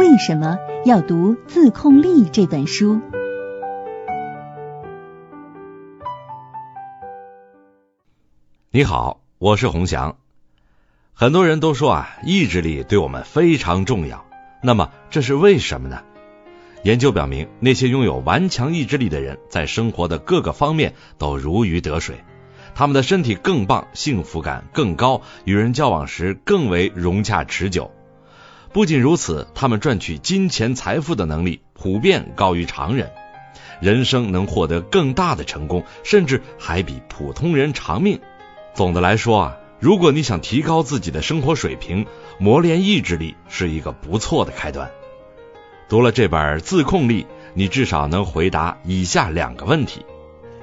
为什么要读《自控力》这本书？你好，我是洪翔。很多人都说啊，意志力对我们非常重要。那么这是为什么呢？研究表明，那些拥有顽强意志力的人，在生活的各个方面都如鱼得水，他们的身体更棒，幸福感更高，与人交往时更为融洽持久。不仅如此，他们赚取金钱财富的能力普遍高于常人，人生能获得更大的成功，甚至还比普通人长命。总的来说啊，如果你想提高自己的生活水平，磨练意志力是一个不错的开端。读了这本《自控力》，你至少能回答以下两个问题：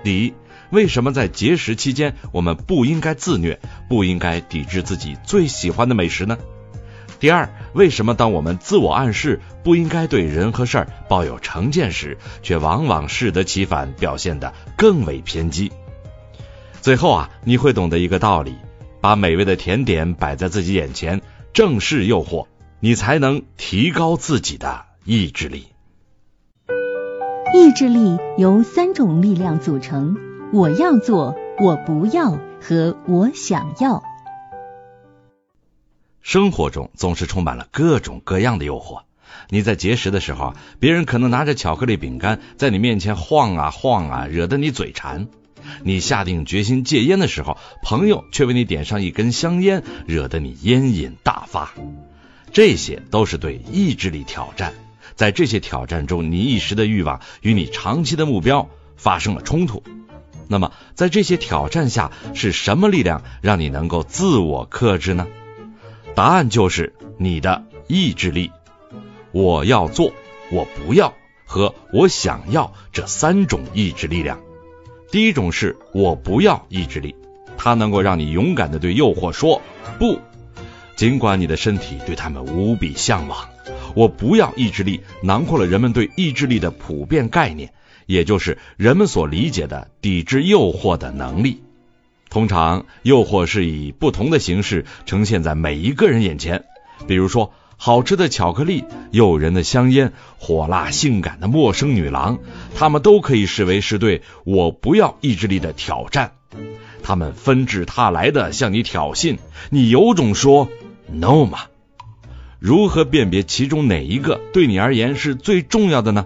第一，为什么在节食期间我们不应该自虐，不应该抵制自己最喜欢的美食呢？第二，为什么当我们自我暗示不应该对人和事儿抱有成见时，却往往适得其反，表现得更为偏激？最后啊，你会懂得一个道理：把美味的甜点摆在自己眼前，正视诱惑，你才能提高自己的意志力。意志力由三种力量组成：我要做，我不要和我想要。生活中总是充满了各种各样的诱惑。你在节食的时候，别人可能拿着巧克力饼干在你面前晃啊晃啊，惹得你嘴馋；你下定决心戒烟的时候，朋友却为你点上一根香烟，惹得你烟瘾大发。这些都是对意志力挑战。在这些挑战中，你一时的欲望与你长期的目标发生了冲突。那么，在这些挑战下，是什么力量让你能够自我克制呢？答案就是你的意志力。我要做，我不要和我想要这三种意志力量。第一种是我不要意志力，它能够让你勇敢的对诱惑说不，尽管你的身体对他们无比向往。我不要意志力囊括了人们对意志力的普遍概念，也就是人们所理解的抵制诱惑的能力。通常，诱惑是以不同的形式呈现在每一个人眼前。比如说，好吃的巧克力、诱人的香烟、火辣性感的陌生女郎，他们都可以视为是对我不要意志力的挑战。他们纷至沓来的向你挑衅，你有种说 no 吗？如何辨别其中哪一个对你而言是最重要的呢？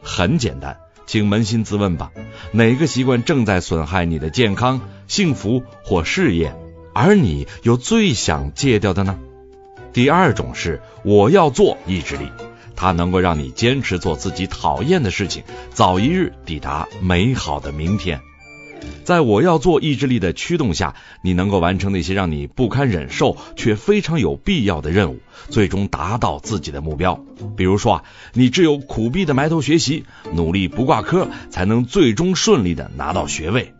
很简单。请扪心自问吧，哪个习惯正在损害你的健康、幸福或事业，而你又最想戒掉的呢？第二种是我要做意志力，它能够让你坚持做自己讨厌的事情，早一日抵达美好的明天。在我要做意志力的驱动下，你能够完成那些让你不堪忍受却非常有必要的任务，最终达到自己的目标。比如说啊，你只有苦逼的埋头学习，努力不挂科，才能最终顺利的拿到学位。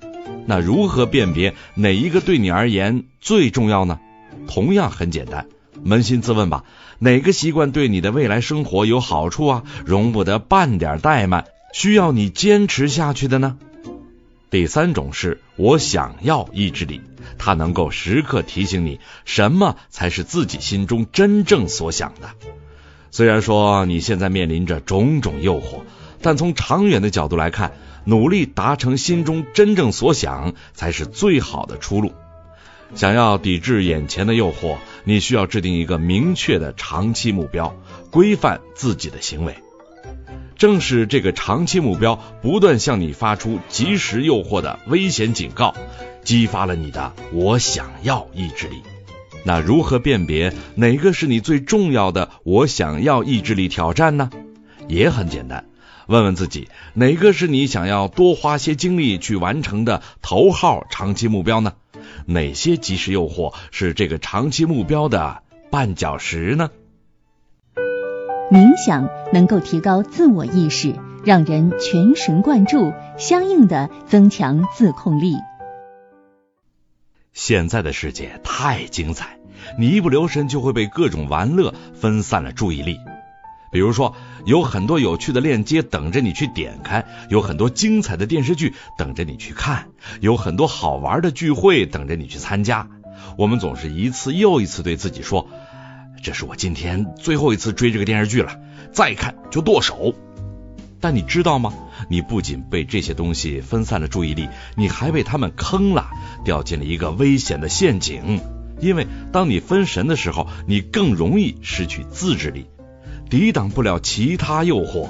那如何辨别哪一个对你而言最重要呢？同样很简单，扪心自问吧，哪个习惯对你的未来生活有好处啊？容不得半点怠慢，需要你坚持下去的呢？第三种是我想要意志力，它能够时刻提醒你什么才是自己心中真正所想的。虽然说你现在面临着种种诱惑，但从长远的角度来看，努力达成心中真正所想才是最好的出路。想要抵制眼前的诱惑，你需要制定一个明确的长期目标，规范自己的行为。正是这个长期目标不断向你发出及时诱惑的危险警告，激发了你的我想要意志力。那如何辨别哪个是你最重要的我想要意志力挑战呢？也很简单，问问自己，哪个是你想要多花些精力去完成的头号长期目标呢？哪些及时诱惑是这个长期目标的绊脚石呢？冥想能够提高自我意识，让人全神贯注，相应的增强自控力。现在的世界太精彩，你一不留神就会被各种玩乐分散了注意力。比如说，有很多有趣的链接等着你去点开，有很多精彩的电视剧等着你去看，有很多好玩的聚会等着你去参加。我们总是一次又一次对自己说。这是我今天最后一次追这个电视剧了，再看就剁手。但你知道吗？你不仅被这些东西分散了注意力，你还被他们坑了，掉进了一个危险的陷阱。因为当你分神的时候，你更容易失去自制力，抵挡不了其他诱惑。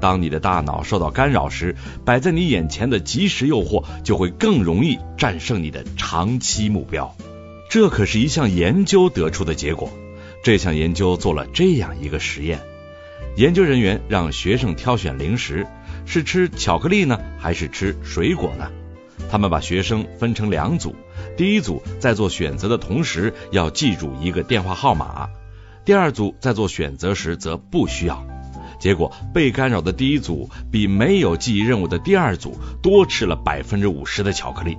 当你的大脑受到干扰时，摆在你眼前的即时诱惑就会更容易战胜你的长期目标。这可是一项研究得出的结果。这项研究做了这样一个实验。研究人员让学生挑选零食，是吃巧克力呢，还是吃水果呢？他们把学生分成两组，第一组在做选择的同时要记住一个电话号码，第二组在做选择时则不需要。结果被干扰的第一组比没有记忆任务的第二组多吃了百分之五十的巧克力。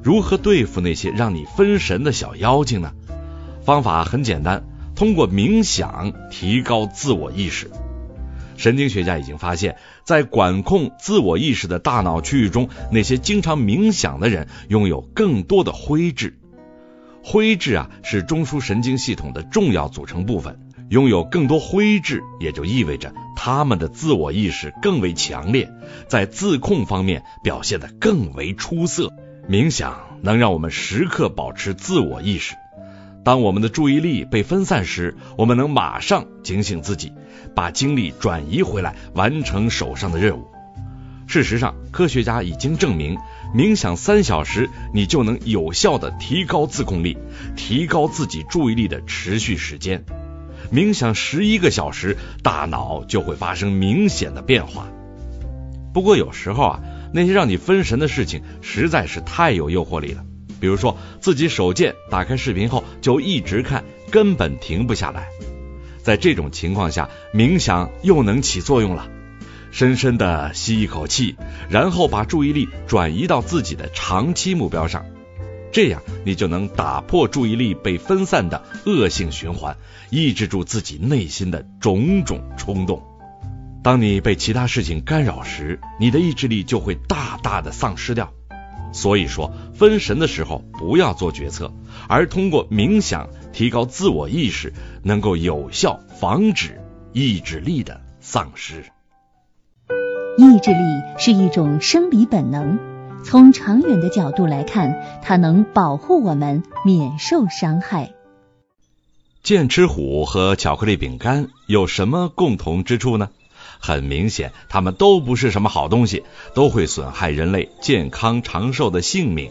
如何对付那些让你分神的小妖精呢？方法很简单，通过冥想提高自我意识。神经学家已经发现，在管控自我意识的大脑区域中，那些经常冥想的人拥有更多的灰质。灰质啊，是中枢神经系统的重要组成部分。拥有更多灰质，也就意味着他们的自我意识更为强烈，在自控方面表现得更为出色。冥想能让我们时刻保持自我意识。当我们的注意力被分散时，我们能马上警醒自己，把精力转移回来，完成手上的任务。事实上，科学家已经证明，冥想三小时，你就能有效的提高自控力，提高自己注意力的持续时间。冥想十一个小时，大脑就会发生明显的变化。不过有时候啊，那些让你分神的事情实在是太有诱惑力了。比如说，自己手贱，打开视频后就一直看，根本停不下来。在这种情况下，冥想又能起作用了。深深的吸一口气，然后把注意力转移到自己的长期目标上，这样你就能打破注意力被分散的恶性循环，抑制住自己内心的种种冲动。当你被其他事情干扰时，你的意志力就会大大的丧失掉。所以说，分神的时候不要做决策，而通过冥想提高自我意识，能够有效防止意志力的丧失。意志力是一种生理本能，从长远的角度来看，它能保护我们免受伤害。剑齿虎和巧克力饼干有什么共同之处呢？很明显，它们都不是什么好东西，都会损害人类健康长寿的性命。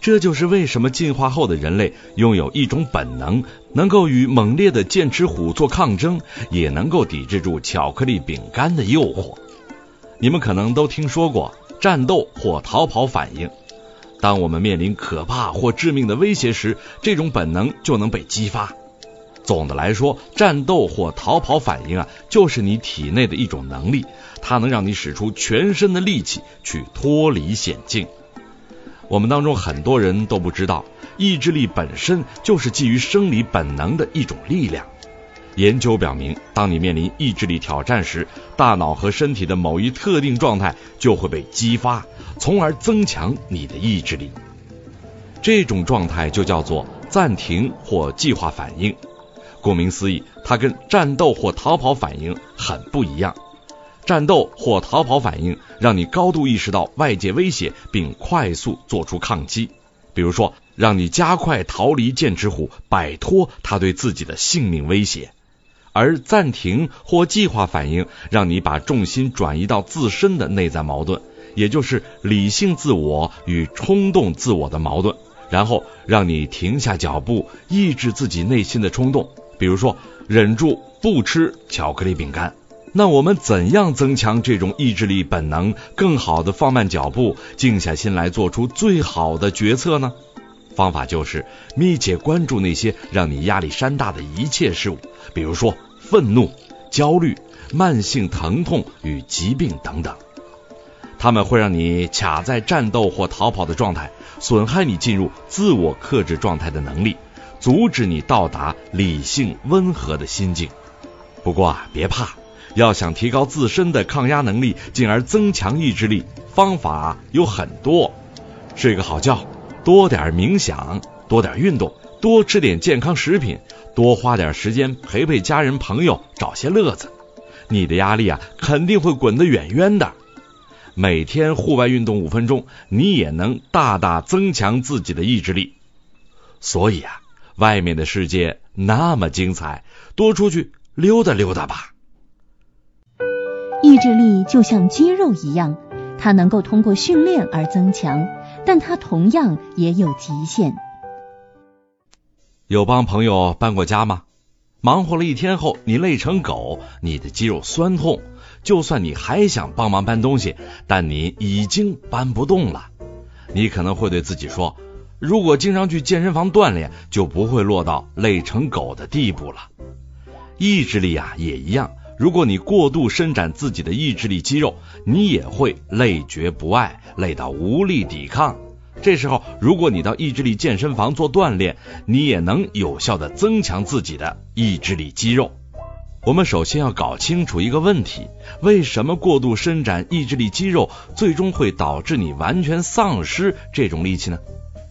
这就是为什么进化后的人类拥有一种本能，能够与猛烈的剑齿虎做抗争，也能够抵制住巧克力饼干的诱惑。你们可能都听说过战斗或逃跑反应。当我们面临可怕或致命的威胁时，这种本能就能被激发。总的来说，战斗或逃跑反应啊，就是你体内的一种能力，它能让你使出全身的力气去脱离险境。我们当中很多人都不知道，意志力本身就是基于生理本能的一种力量。研究表明，当你面临意志力挑战时，大脑和身体的某一特定状态就会被激发，从而增强你的意志力。这种状态就叫做暂停或计划反应。顾名思义，它跟战斗或逃跑反应很不一样。战斗或逃跑反应让你高度意识到外界威胁，并快速做出抗击，比如说让你加快逃离剑齿虎，摆脱它对自己的性命威胁；而暂停或计划反应让你把重心转移到自身的内在矛盾，也就是理性自我与冲动自我的矛盾，然后让你停下脚步，抑制自己内心的冲动。比如说，忍住不吃巧克力饼干。那我们怎样增强这种意志力本能，更好的放慢脚步，静下心来做出最好的决策呢？方法就是密切关注那些让你压力山大的一切事物，比如说愤怒、焦虑、慢性疼痛与疾病等等。他们会让你卡在战斗或逃跑的状态，损害你进入自我克制状态的能力。阻止你到达理性温和的心境。不过啊，别怕，要想提高自身的抗压能力，进而增强意志力，方法有很多。睡个好觉，多点冥想，多点运动，多吃点健康食品，多花点时间陪陪家人朋友，找些乐子，你的压力啊肯定会滚得远远的。每天户外运动五分钟，你也能大大增强自己的意志力。所以啊，外面的世界那么精彩，多出去溜达溜达吧。意志力就像肌肉一样，它能够通过训练而增强，但它同样也有极限。有帮朋友搬过家吗？忙活了一天后，你累成狗，你的肌肉酸痛。就算你还想帮忙搬东西，但你已经搬不动了。你可能会对自己说：“如果经常去健身房锻炼，就不会落到累成狗的地步了。”意志力啊，也一样。如果你过度伸展自己的意志力肌肉，你也会累觉不爱，累到无力抵抗。这时候，如果你到意志力健身房做锻炼，你也能有效的增强自己的意志力肌肉。我们首先要搞清楚一个问题：为什么过度伸展意志力肌肉，最终会导致你完全丧失这种力气呢？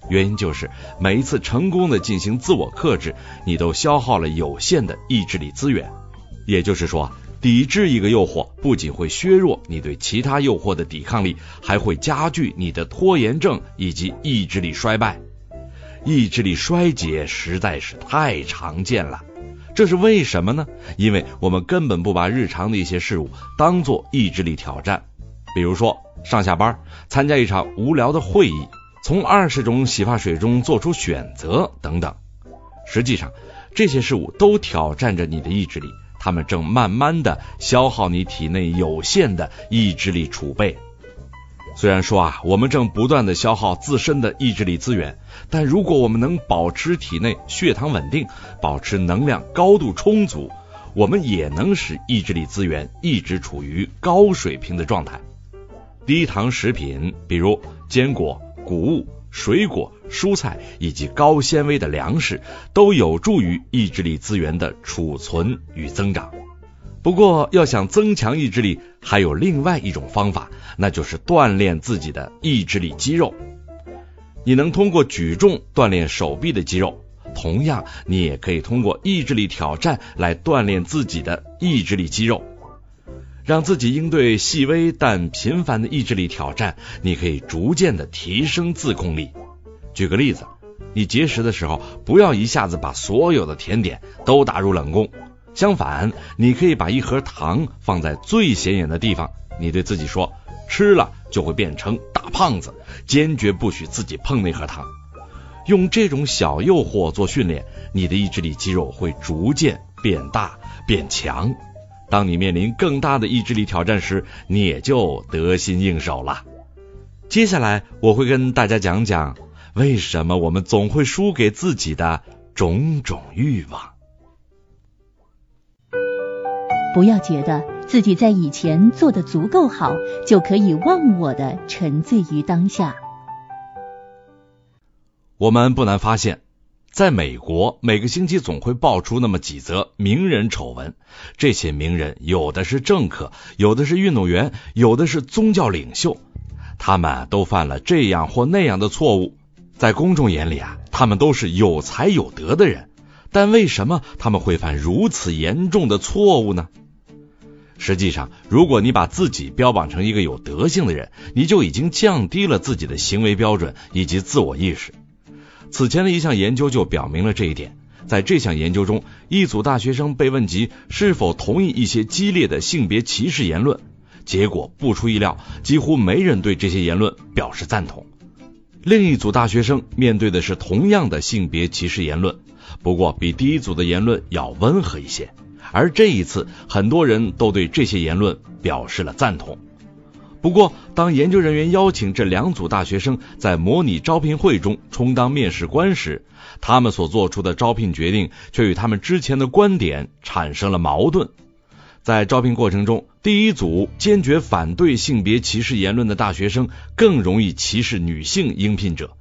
原因就是每一次成功的进行自我克制，你都消耗了有限的意志力资源。也就是说，抵制一个诱惑，不仅会削弱你对其他诱惑的抵抗力，还会加剧你的拖延症以及意志力衰败。意志力衰竭实在是太常见了。这是为什么呢？因为我们根本不把日常的一些事物当做意志力挑战，比如说上下班、参加一场无聊的会议、从二十种洗发水中做出选择等等。实际上，这些事物都挑战着你的意志力，它们正慢慢的消耗你体内有限的意志力储备。虽然说啊，我们正不断的消耗自身的意志力资源，但如果我们能保持体内血糖稳定，保持能量高度充足，我们也能使意志力资源一直处于高水平的状态。低糖食品，比如坚果、谷物、水果、蔬菜以及高纤维的粮食，都有助于意志力资源的储存与增长。不过，要想增强意志力，还有另外一种方法，那就是锻炼自己的意志力肌肉。你能通过举重锻炼手臂的肌肉，同样，你也可以通过意志力挑战来锻炼自己的意志力肌肉，让自己应对细微但频繁的意志力挑战。你可以逐渐的提升自控力。举个例子，你节食的时候，不要一下子把所有的甜点都打入冷宫。相反，你可以把一盒糖放在最显眼的地方。你对自己说，吃了就会变成大胖子，坚决不许自己碰那盒糖。用这种小诱惑做训练，你的意志力肌肉会逐渐变大变强。当你面临更大的意志力挑战时，你也就得心应手了。接下来我会跟大家讲讲，为什么我们总会输给自己的种种欲望。不要觉得自己在以前做的足够好，就可以忘我的沉醉于当下。我们不难发现，在美国，每个星期总会爆出那么几则名人丑闻。这些名人有的是政客，有的是运动员，有的是宗教领袖，他们都犯了这样或那样的错误。在公众眼里啊，他们都是有才有德的人。但为什么他们会犯如此严重的错误呢？实际上，如果你把自己标榜成一个有德性的人，你就已经降低了自己的行为标准以及自我意识。此前的一项研究就表明了这一点。在这项研究中，一组大学生被问及是否同意一些激烈的性别歧视言论，结果不出意料，几乎没人对这些言论表示赞同。另一组大学生面对的是同样的性别歧视言论。不过，比第一组的言论要温和一些。而这一次，很多人都对这些言论表示了赞同。不过，当研究人员邀请这两组大学生在模拟招聘会中充当面试官时，他们所做出的招聘决定却与他们之前的观点产生了矛盾。在招聘过程中，第一组坚决反对性别歧视言论的大学生更容易歧视女性应聘者。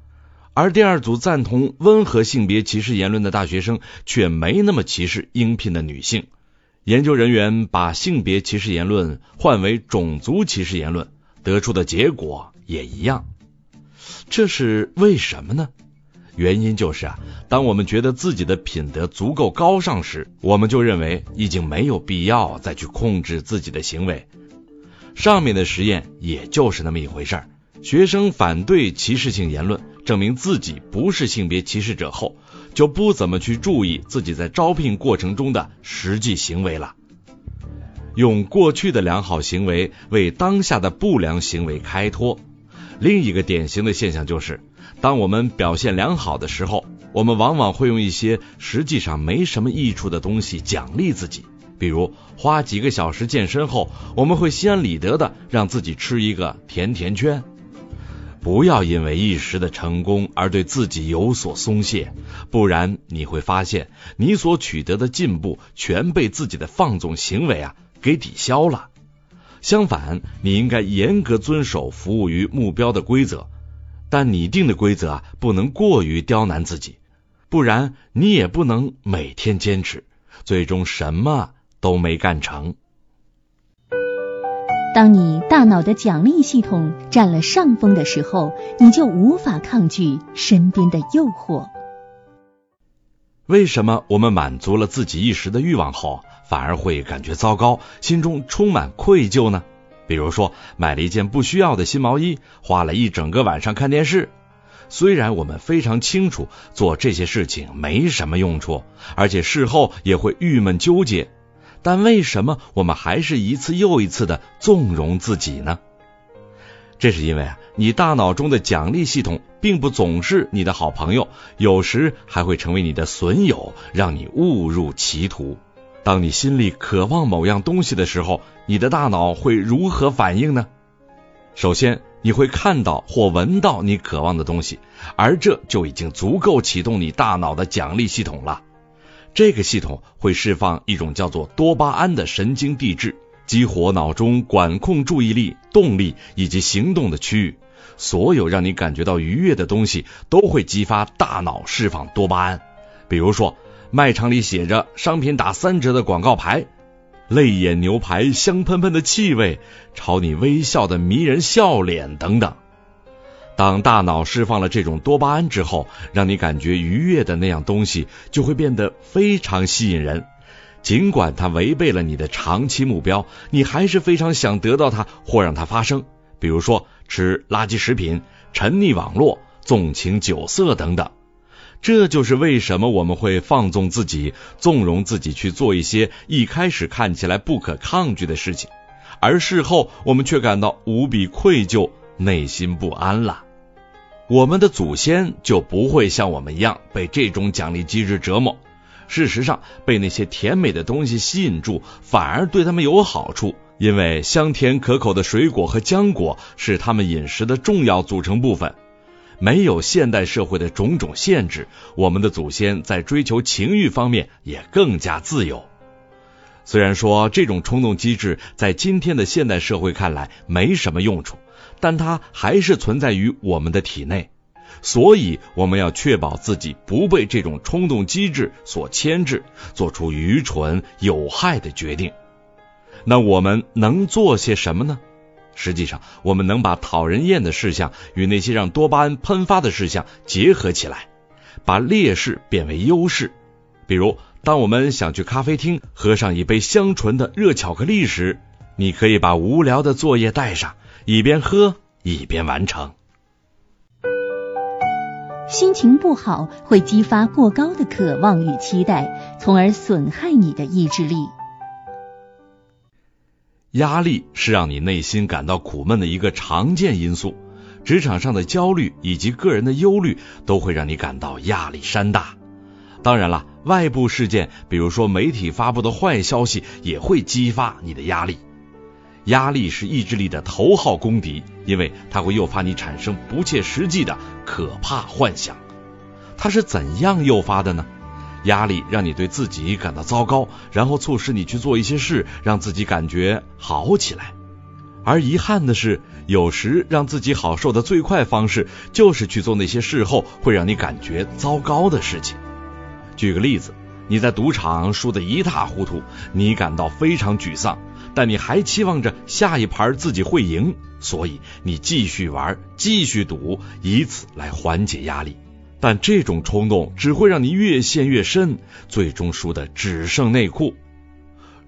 而第二组赞同温和性别歧视言论的大学生却没那么歧视应聘的女性。研究人员把性别歧视言论换为种族歧视言论，得出的结果也一样。这是为什么呢？原因就是啊，当我们觉得自己的品德足够高尚时，我们就认为已经没有必要再去控制自己的行为。上面的实验也就是那么一回事儿。学生反对歧视性言论，证明自己不是性别歧视者后，就不怎么去注意自己在招聘过程中的实际行为了。用过去的良好行为为当下的不良行为开脱。另一个典型的现象就是。当我们表现良好的时候，我们往往会用一些实际上没什么益处的东西奖励自己，比如花几个小时健身后，我们会心安理得的让自己吃一个甜甜圈。不要因为一时的成功而对自己有所松懈，不然你会发现你所取得的进步全被自己的放纵行为啊给抵消了。相反，你应该严格遵守服务于目标的规则。但拟定的规则啊，不能过于刁难自己，不然你也不能每天坚持，最终什么都没干成。当你大脑的奖励系统占了上风的时候，你就无法抗拒身边的诱惑。为什么我们满足了自己一时的欲望后，反而会感觉糟糕，心中充满愧疚呢？比如说，买了一件不需要的新毛衣，花了一整个晚上看电视。虽然我们非常清楚做这些事情没什么用处，而且事后也会郁闷纠结，但为什么我们还是一次又一次的纵容自己呢？这是因为啊，你大脑中的奖励系统并不总是你的好朋友，有时还会成为你的损友，让你误入歧途。当你心里渴望某样东西的时候，你的大脑会如何反应呢？首先，你会看到或闻到你渴望的东西，而这就已经足够启动你大脑的奖励系统了。这个系统会释放一种叫做多巴胺的神经递质，激活脑中管控注意力、动力以及行动的区域。所有让你感觉到愉悦的东西都会激发大脑释放多巴胺，比如说。卖场里写着商品打三折的广告牌，泪眼牛排香喷喷的气味，朝你微笑的迷人笑脸等等。当大脑释放了这种多巴胺之后，让你感觉愉悦的那样东西就会变得非常吸引人。尽管它违背了你的长期目标，你还是非常想得到它或让它发生。比如说吃垃圾食品、沉溺网络、纵情酒色等等。这就是为什么我们会放纵自己、纵容自己去做一些一开始看起来不可抗拒的事情，而事后我们却感到无比愧疚、内心不安了。我们的祖先就不会像我们一样被这种奖励机制折磨。事实上，被那些甜美的东西吸引住，反而对他们有好处，因为香甜可口的水果和浆果是他们饮食的重要组成部分。没有现代社会的种种限制，我们的祖先在追求情欲方面也更加自由。虽然说这种冲动机制在今天的现代社会看来没什么用处，但它还是存在于我们的体内。所以，我们要确保自己不被这种冲动机制所牵制，做出愚蠢有害的决定。那我们能做些什么呢？实际上，我们能把讨人厌的事项与那些让多巴胺喷发的事项结合起来，把劣势变为优势。比如，当我们想去咖啡厅喝上一杯香醇的热巧克力时，你可以把无聊的作业带上，一边喝一边完成。心情不好会激发过高的渴望与期待，从而损害你的意志力。压力是让你内心感到苦闷的一个常见因素，职场上的焦虑以及个人的忧虑都会让你感到压力山大。当然了，外部事件，比如说媒体发布的坏消息，也会激发你的压力。压力是意志力的头号公敌，因为它会诱发你产生不切实际的可怕幻想。它是怎样诱发的呢？压力让你对自己感到糟糕，然后促使你去做一些事，让自己感觉好起来。而遗憾的是，有时让自己好受的最快方式，就是去做那些事后会让你感觉糟糕的事情。举个例子，你在赌场输得一塌糊涂，你感到非常沮丧，但你还期望着下一盘自己会赢，所以你继续玩，继续赌，以此来缓解压力。但这种冲动只会让你越陷越深，最终输的只剩内裤。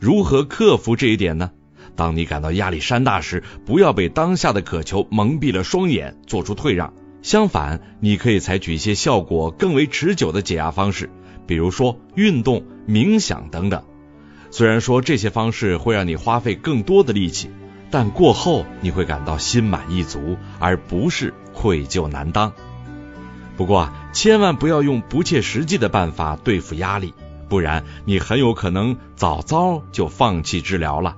如何克服这一点呢？当你感到压力山大时，不要被当下的渴求蒙蔽了双眼，做出退让。相反，你可以采取一些效果更为持久的解压方式，比如说运动、冥想等等。虽然说这些方式会让你花费更多的力气，但过后你会感到心满意足，而不是愧疚难当。不过啊，千万不要用不切实际的办法对付压力，不然你很有可能早早就放弃治疗了。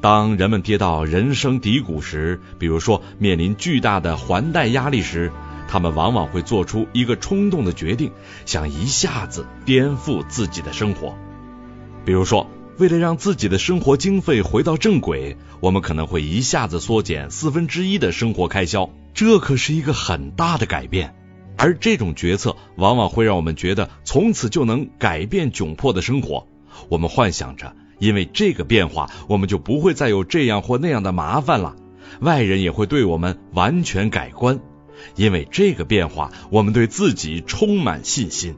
当人们跌到人生低谷时，比如说面临巨大的还贷压力时，他们往往会做出一个冲动的决定，想一下子颠覆自己的生活。比如说，为了让自己的生活经费回到正轨，我们可能会一下子缩减四分之一的生活开销，这可是一个很大的改变。而这种决策往往会让我们觉得从此就能改变窘迫的生活，我们幻想着。因为这个变化，我们就不会再有这样或那样的麻烦了。外人也会对我们完全改观。因为这个变化，我们对自己充满信心。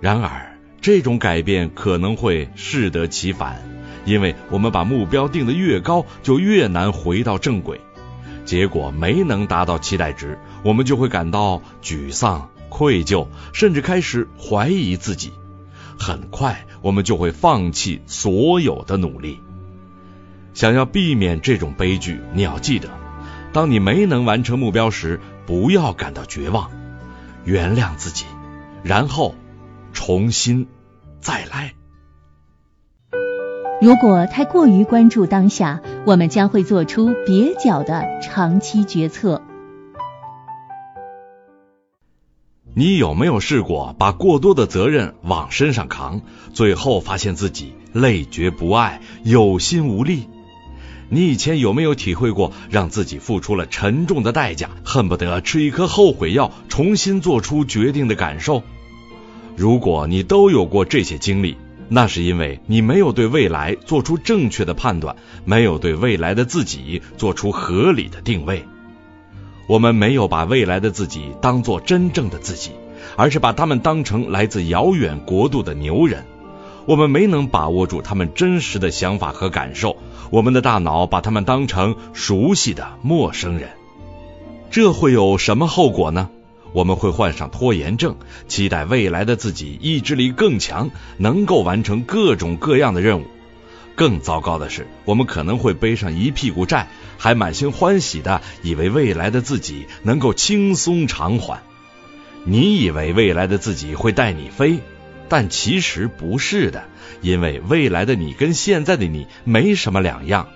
然而，这种改变可能会适得其反，因为我们把目标定得越高，就越难回到正轨。结果没能达到期待值，我们就会感到沮丧、愧疚，甚至开始怀疑自己。很快，我们就会放弃所有的努力。想要避免这种悲剧，你要记得：当你没能完成目标时，不要感到绝望，原谅自己，然后重新再来。如果太过于关注当下，我们将会做出蹩脚的长期决策。你有没有试过把过多的责任往身上扛，最后发现自己累觉不爱、有心无力？你以前有没有体会过让自己付出了沉重的代价，恨不得吃一颗后悔药，重新做出决定的感受？如果你都有过这些经历，那是因为你没有对未来做出正确的判断，没有对未来的自己做出合理的定位。我们没有把未来的自己当做真正的自己，而是把他们当成来自遥远国度的牛人。我们没能把握住他们真实的想法和感受，我们的大脑把他们当成熟悉的陌生人。这会有什么后果呢？我们会患上拖延症，期待未来的自己意志力更强，能够完成各种各样的任务。更糟糕的是，我们可能会背上一屁股债，还满心欢喜的以为未来的自己能够轻松偿还。你以为未来的自己会带你飞，但其实不是的，因为未来的你跟现在的你没什么两样。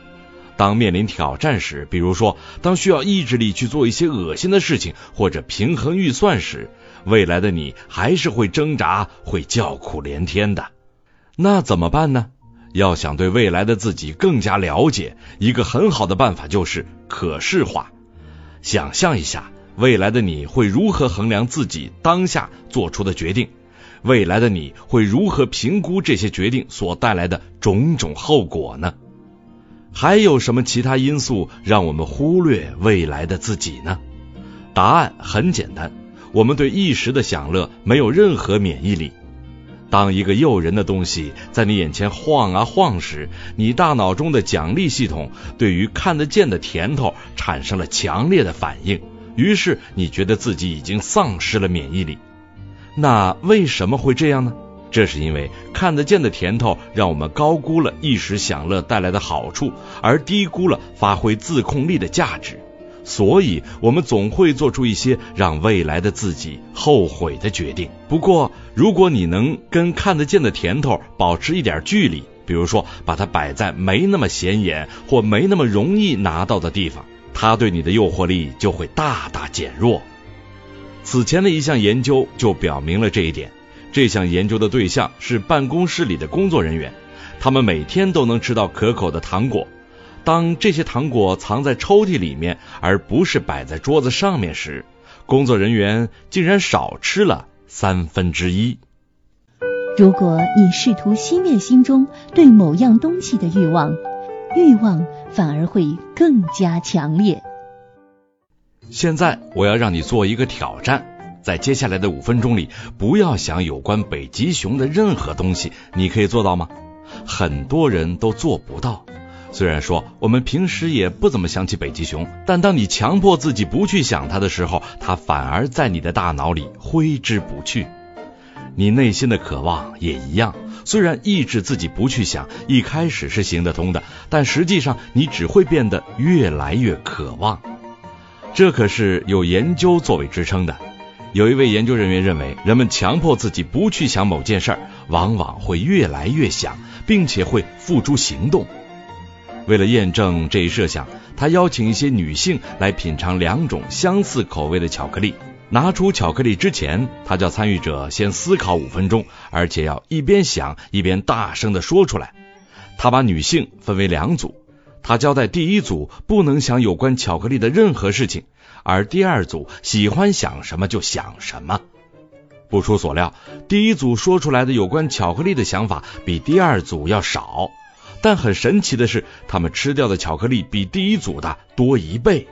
当面临挑战时，比如说当需要意志力去做一些恶心的事情，或者平衡预算时，未来的你还是会挣扎，会叫苦连天的。那怎么办呢？要想对未来的自己更加了解，一个很好的办法就是可视化。想象一下，未来的你会如何衡量自己当下做出的决定？未来的你会如何评估这些决定所带来的种种后果呢？还有什么其他因素让我们忽略未来的自己呢？答案很简单：我们对一时的享乐没有任何免疫力。当一个诱人的东西在你眼前晃啊晃时，你大脑中的奖励系统对于看得见的甜头产生了强烈的反应，于是你觉得自己已经丧失了免疫力。那为什么会这样呢？这是因为看得见的甜头让我们高估了一时享乐带来的好处，而低估了发挥自控力的价值。所以，我们总会做出一些让未来的自己后悔的决定。不过，如果你能跟看得见的甜头保持一点距离，比如说把它摆在没那么显眼或没那么容易拿到的地方，它对你的诱惑力就会大大减弱。此前的一项研究就表明了这一点。这项研究的对象是办公室里的工作人员，他们每天都能吃到可口的糖果。当这些糖果藏在抽屉里面，而不是摆在桌子上面时，工作人员竟然少吃了三分之一。如果你试图熄灭心中对某样东西的欲望，欲望反而会更加强烈。现在我要让你做一个挑战，在接下来的五分钟里，不要想有关北极熊的任何东西，你可以做到吗？很多人都做不到。虽然说我们平时也不怎么想起北极熊，但当你强迫自己不去想它的时候，它反而在你的大脑里挥之不去。你内心的渴望也一样，虽然抑制自己不去想，一开始是行得通的，但实际上你只会变得越来越渴望。这可是有研究作为支撑的。有一位研究人员认为，人们强迫自己不去想某件事儿，往往会越来越想，并且会付诸行动。为了验证这一设想，他邀请一些女性来品尝两种相似口味的巧克力。拿出巧克力之前，他叫参与者先思考五分钟，而且要一边想一边大声的说出来。他把女性分为两组，他交代第一组不能想有关巧克力的任何事情。而第二组喜欢想什么就想什么。不出所料，第一组说出来的有关巧克力的想法比第二组要少，但很神奇的是，他们吃掉的巧克力比第一组的多一倍。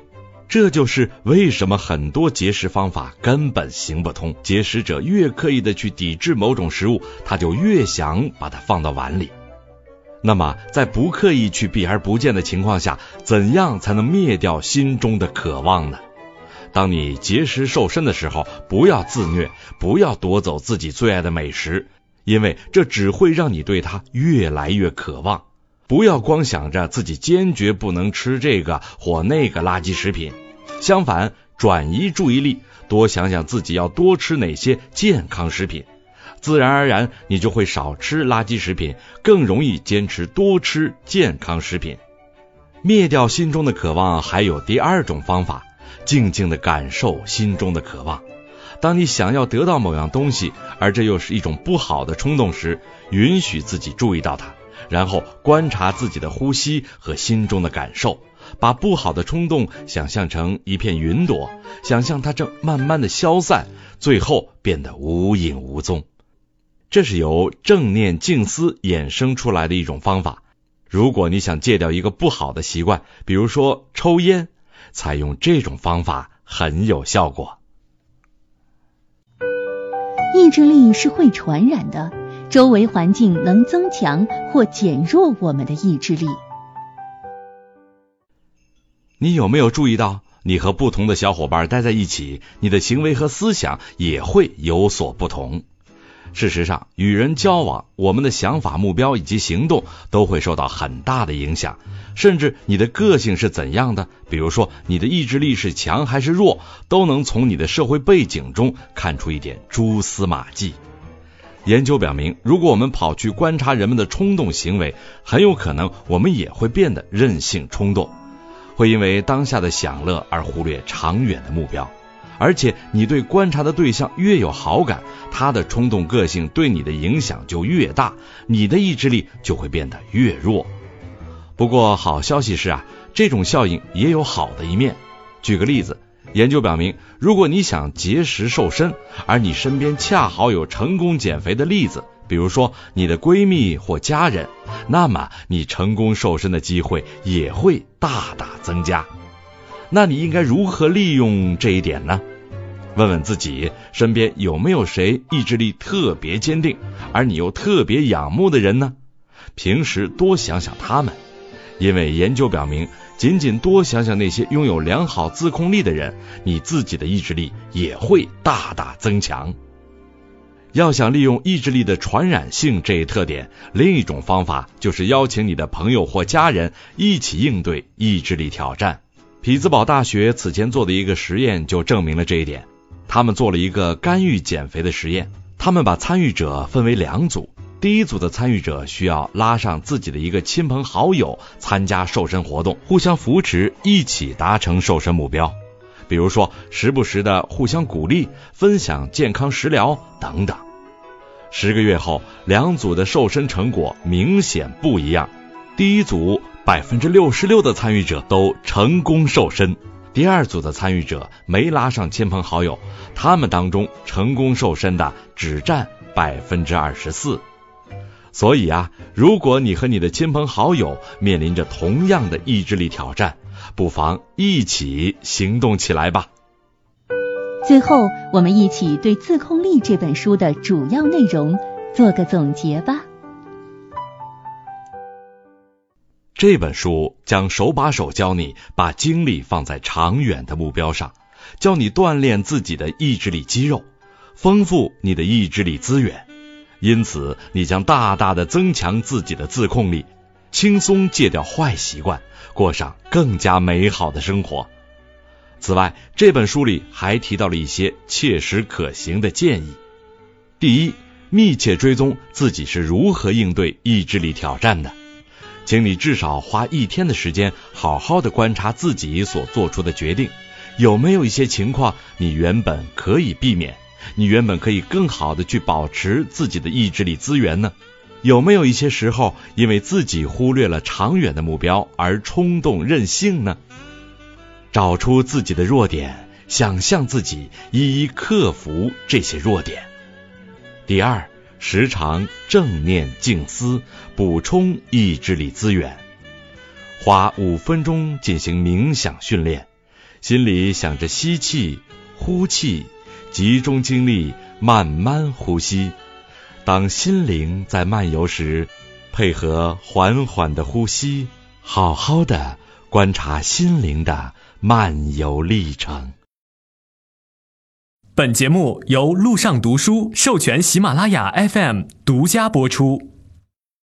这就是为什么很多节食方法根本行不通。节食者越刻意的去抵制某种食物，他就越想把它放到碗里。那么，在不刻意去避而不见的情况下，怎样才能灭掉心中的渴望呢？当你节食瘦身的时候，不要自虐，不要夺走自己最爱的美食，因为这只会让你对它越来越渴望。不要光想着自己坚决不能吃这个或那个垃圾食品，相反，转移注意力，多想想自己要多吃哪些健康食品，自然而然你就会少吃垃圾食品，更容易坚持多吃健康食品。灭掉心中的渴望，还有第二种方法。静静的感受心中的渴望。当你想要得到某样东西，而这又是一种不好的冲动时，允许自己注意到它，然后观察自己的呼吸和心中的感受，把不好的冲动想象成一片云朵，想象它正慢慢的消散，最后变得无影无踪。这是由正念静思衍生出来的一种方法。如果你想戒掉一个不好的习惯，比如说抽烟。采用这种方法很有效果。意志力是会传染的，周围环境能增强或减弱我们的意志力。你有没有注意到，你和不同的小伙伴待在一起，你的行为和思想也会有所不同？事实上，与人交往，我们的想法、目标以及行动都会受到很大的影响。甚至你的个性是怎样的，比如说你的意志力是强还是弱，都能从你的社会背景中看出一点蛛丝马迹。研究表明，如果我们跑去观察人们的冲动行为，很有可能我们也会变得任性冲动，会因为当下的享乐而忽略长远的目标。而且，你对观察的对象越有好感，他的冲动个性对你的影响就越大，你的意志力就会变得越弱。不过好消息是啊，这种效应也有好的一面。举个例子，研究表明，如果你想节食瘦身，而你身边恰好有成功减肥的例子，比如说你的闺蜜或家人，那么你成功瘦身的机会也会大大增加。那你应该如何利用这一点呢？问问自己，身边有没有谁意志力特别坚定，而你又特别仰慕的人呢？平时多想想他们。因为研究表明，仅仅多想想那些拥有良好自控力的人，你自己的意志力也会大大增强。要想利用意志力的传染性这一特点，另一种方法就是邀请你的朋友或家人一起应对意志力挑战。匹兹堡大学此前做的一个实验就证明了这一点。他们做了一个干预减肥的实验，他们把参与者分为两组。第一组的参与者需要拉上自己的一个亲朋好友参加瘦身活动，互相扶持，一起达成瘦身目标。比如说，时不时的互相鼓励，分享健康食疗等等。十个月后，两组的瘦身成果明显不一样。第一组百分之六十六的参与者都成功瘦身，第二组的参与者没拉上亲朋好友，他们当中成功瘦身的只占百分之二十四。所以啊，如果你和你的亲朋好友面临着同样的意志力挑战，不妨一起行动起来吧。最后，我们一起对《自控力》这本书的主要内容做个总结吧。这本书将手把手教你把精力放在长远的目标上，教你锻炼自己的意志力肌肉，丰富你的意志力资源。因此，你将大大的增强自己的自控力，轻松戒掉坏习惯，过上更加美好的生活。此外，这本书里还提到了一些切实可行的建议。第一，密切追踪自己是如何应对意志力挑战的。请你至少花一天的时间，好好的观察自己所做出的决定，有没有一些情况你原本可以避免，你原本可以更好的去保持自己的意志力资源呢？有没有一些时候，因为自己忽略了长远的目标而冲动任性呢？找出自己的弱点，想象自己一一克服这些弱点。第二。时常正念静思，补充意志力资源。花五分钟进行冥想训练，心里想着吸气、呼气，集中精力慢慢呼吸。当心灵在漫游时，配合缓缓的呼吸，好好的观察心灵的漫游历程。本节目由路上读书授权喜马拉雅 FM 独家播出。